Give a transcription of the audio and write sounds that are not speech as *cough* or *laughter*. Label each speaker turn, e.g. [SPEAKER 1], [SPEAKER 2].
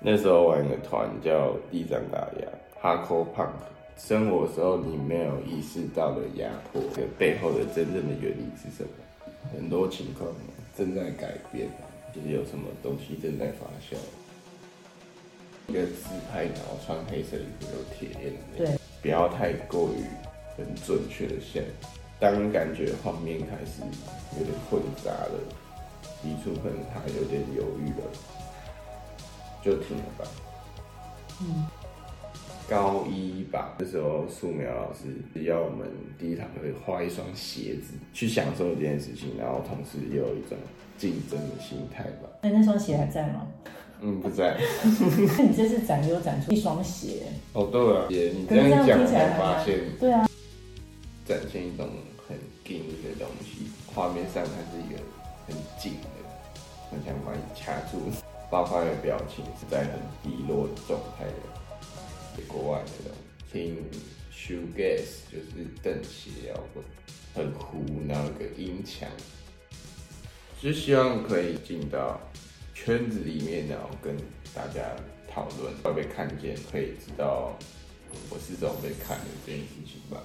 [SPEAKER 1] 那时候玩一个团叫地藏打压 Hardcore Punk。生活的时候，你没有意识到的压迫，这背后的真正的原理是什么？很多情况正在改变，就是有什么东西正在发酵。一个自拍，然后穿黑色衣服有铁链的那种，对，不要太过于很准确的线。当感觉画面开始有点混杂了，提出可能他有点犹豫了，就停了吧。嗯。高一吧，那时候素描老师要我们第一堂课画一双鞋子，去享受这件事情，然后同时也有一种竞争的心态吧。
[SPEAKER 2] 那那双鞋还在吗？
[SPEAKER 1] 嗯，不在。
[SPEAKER 2] 那 *laughs* 你这次展有展出一双鞋？
[SPEAKER 1] 哦，对了，姐你这样讲才发现，
[SPEAKER 2] 对啊，
[SPEAKER 1] 展现一种很紧的东西，画面上它是一个很紧的，很想把你掐住，爆发的表情是在很低落的状态的。国外那种听 shoegaze 就是瞪鞋摇滚，很糊，然后一个音墙，就希望可以进到圈子里面，然后跟大家讨论，会被看见，可以知道我是怎么被看的这件事情吧。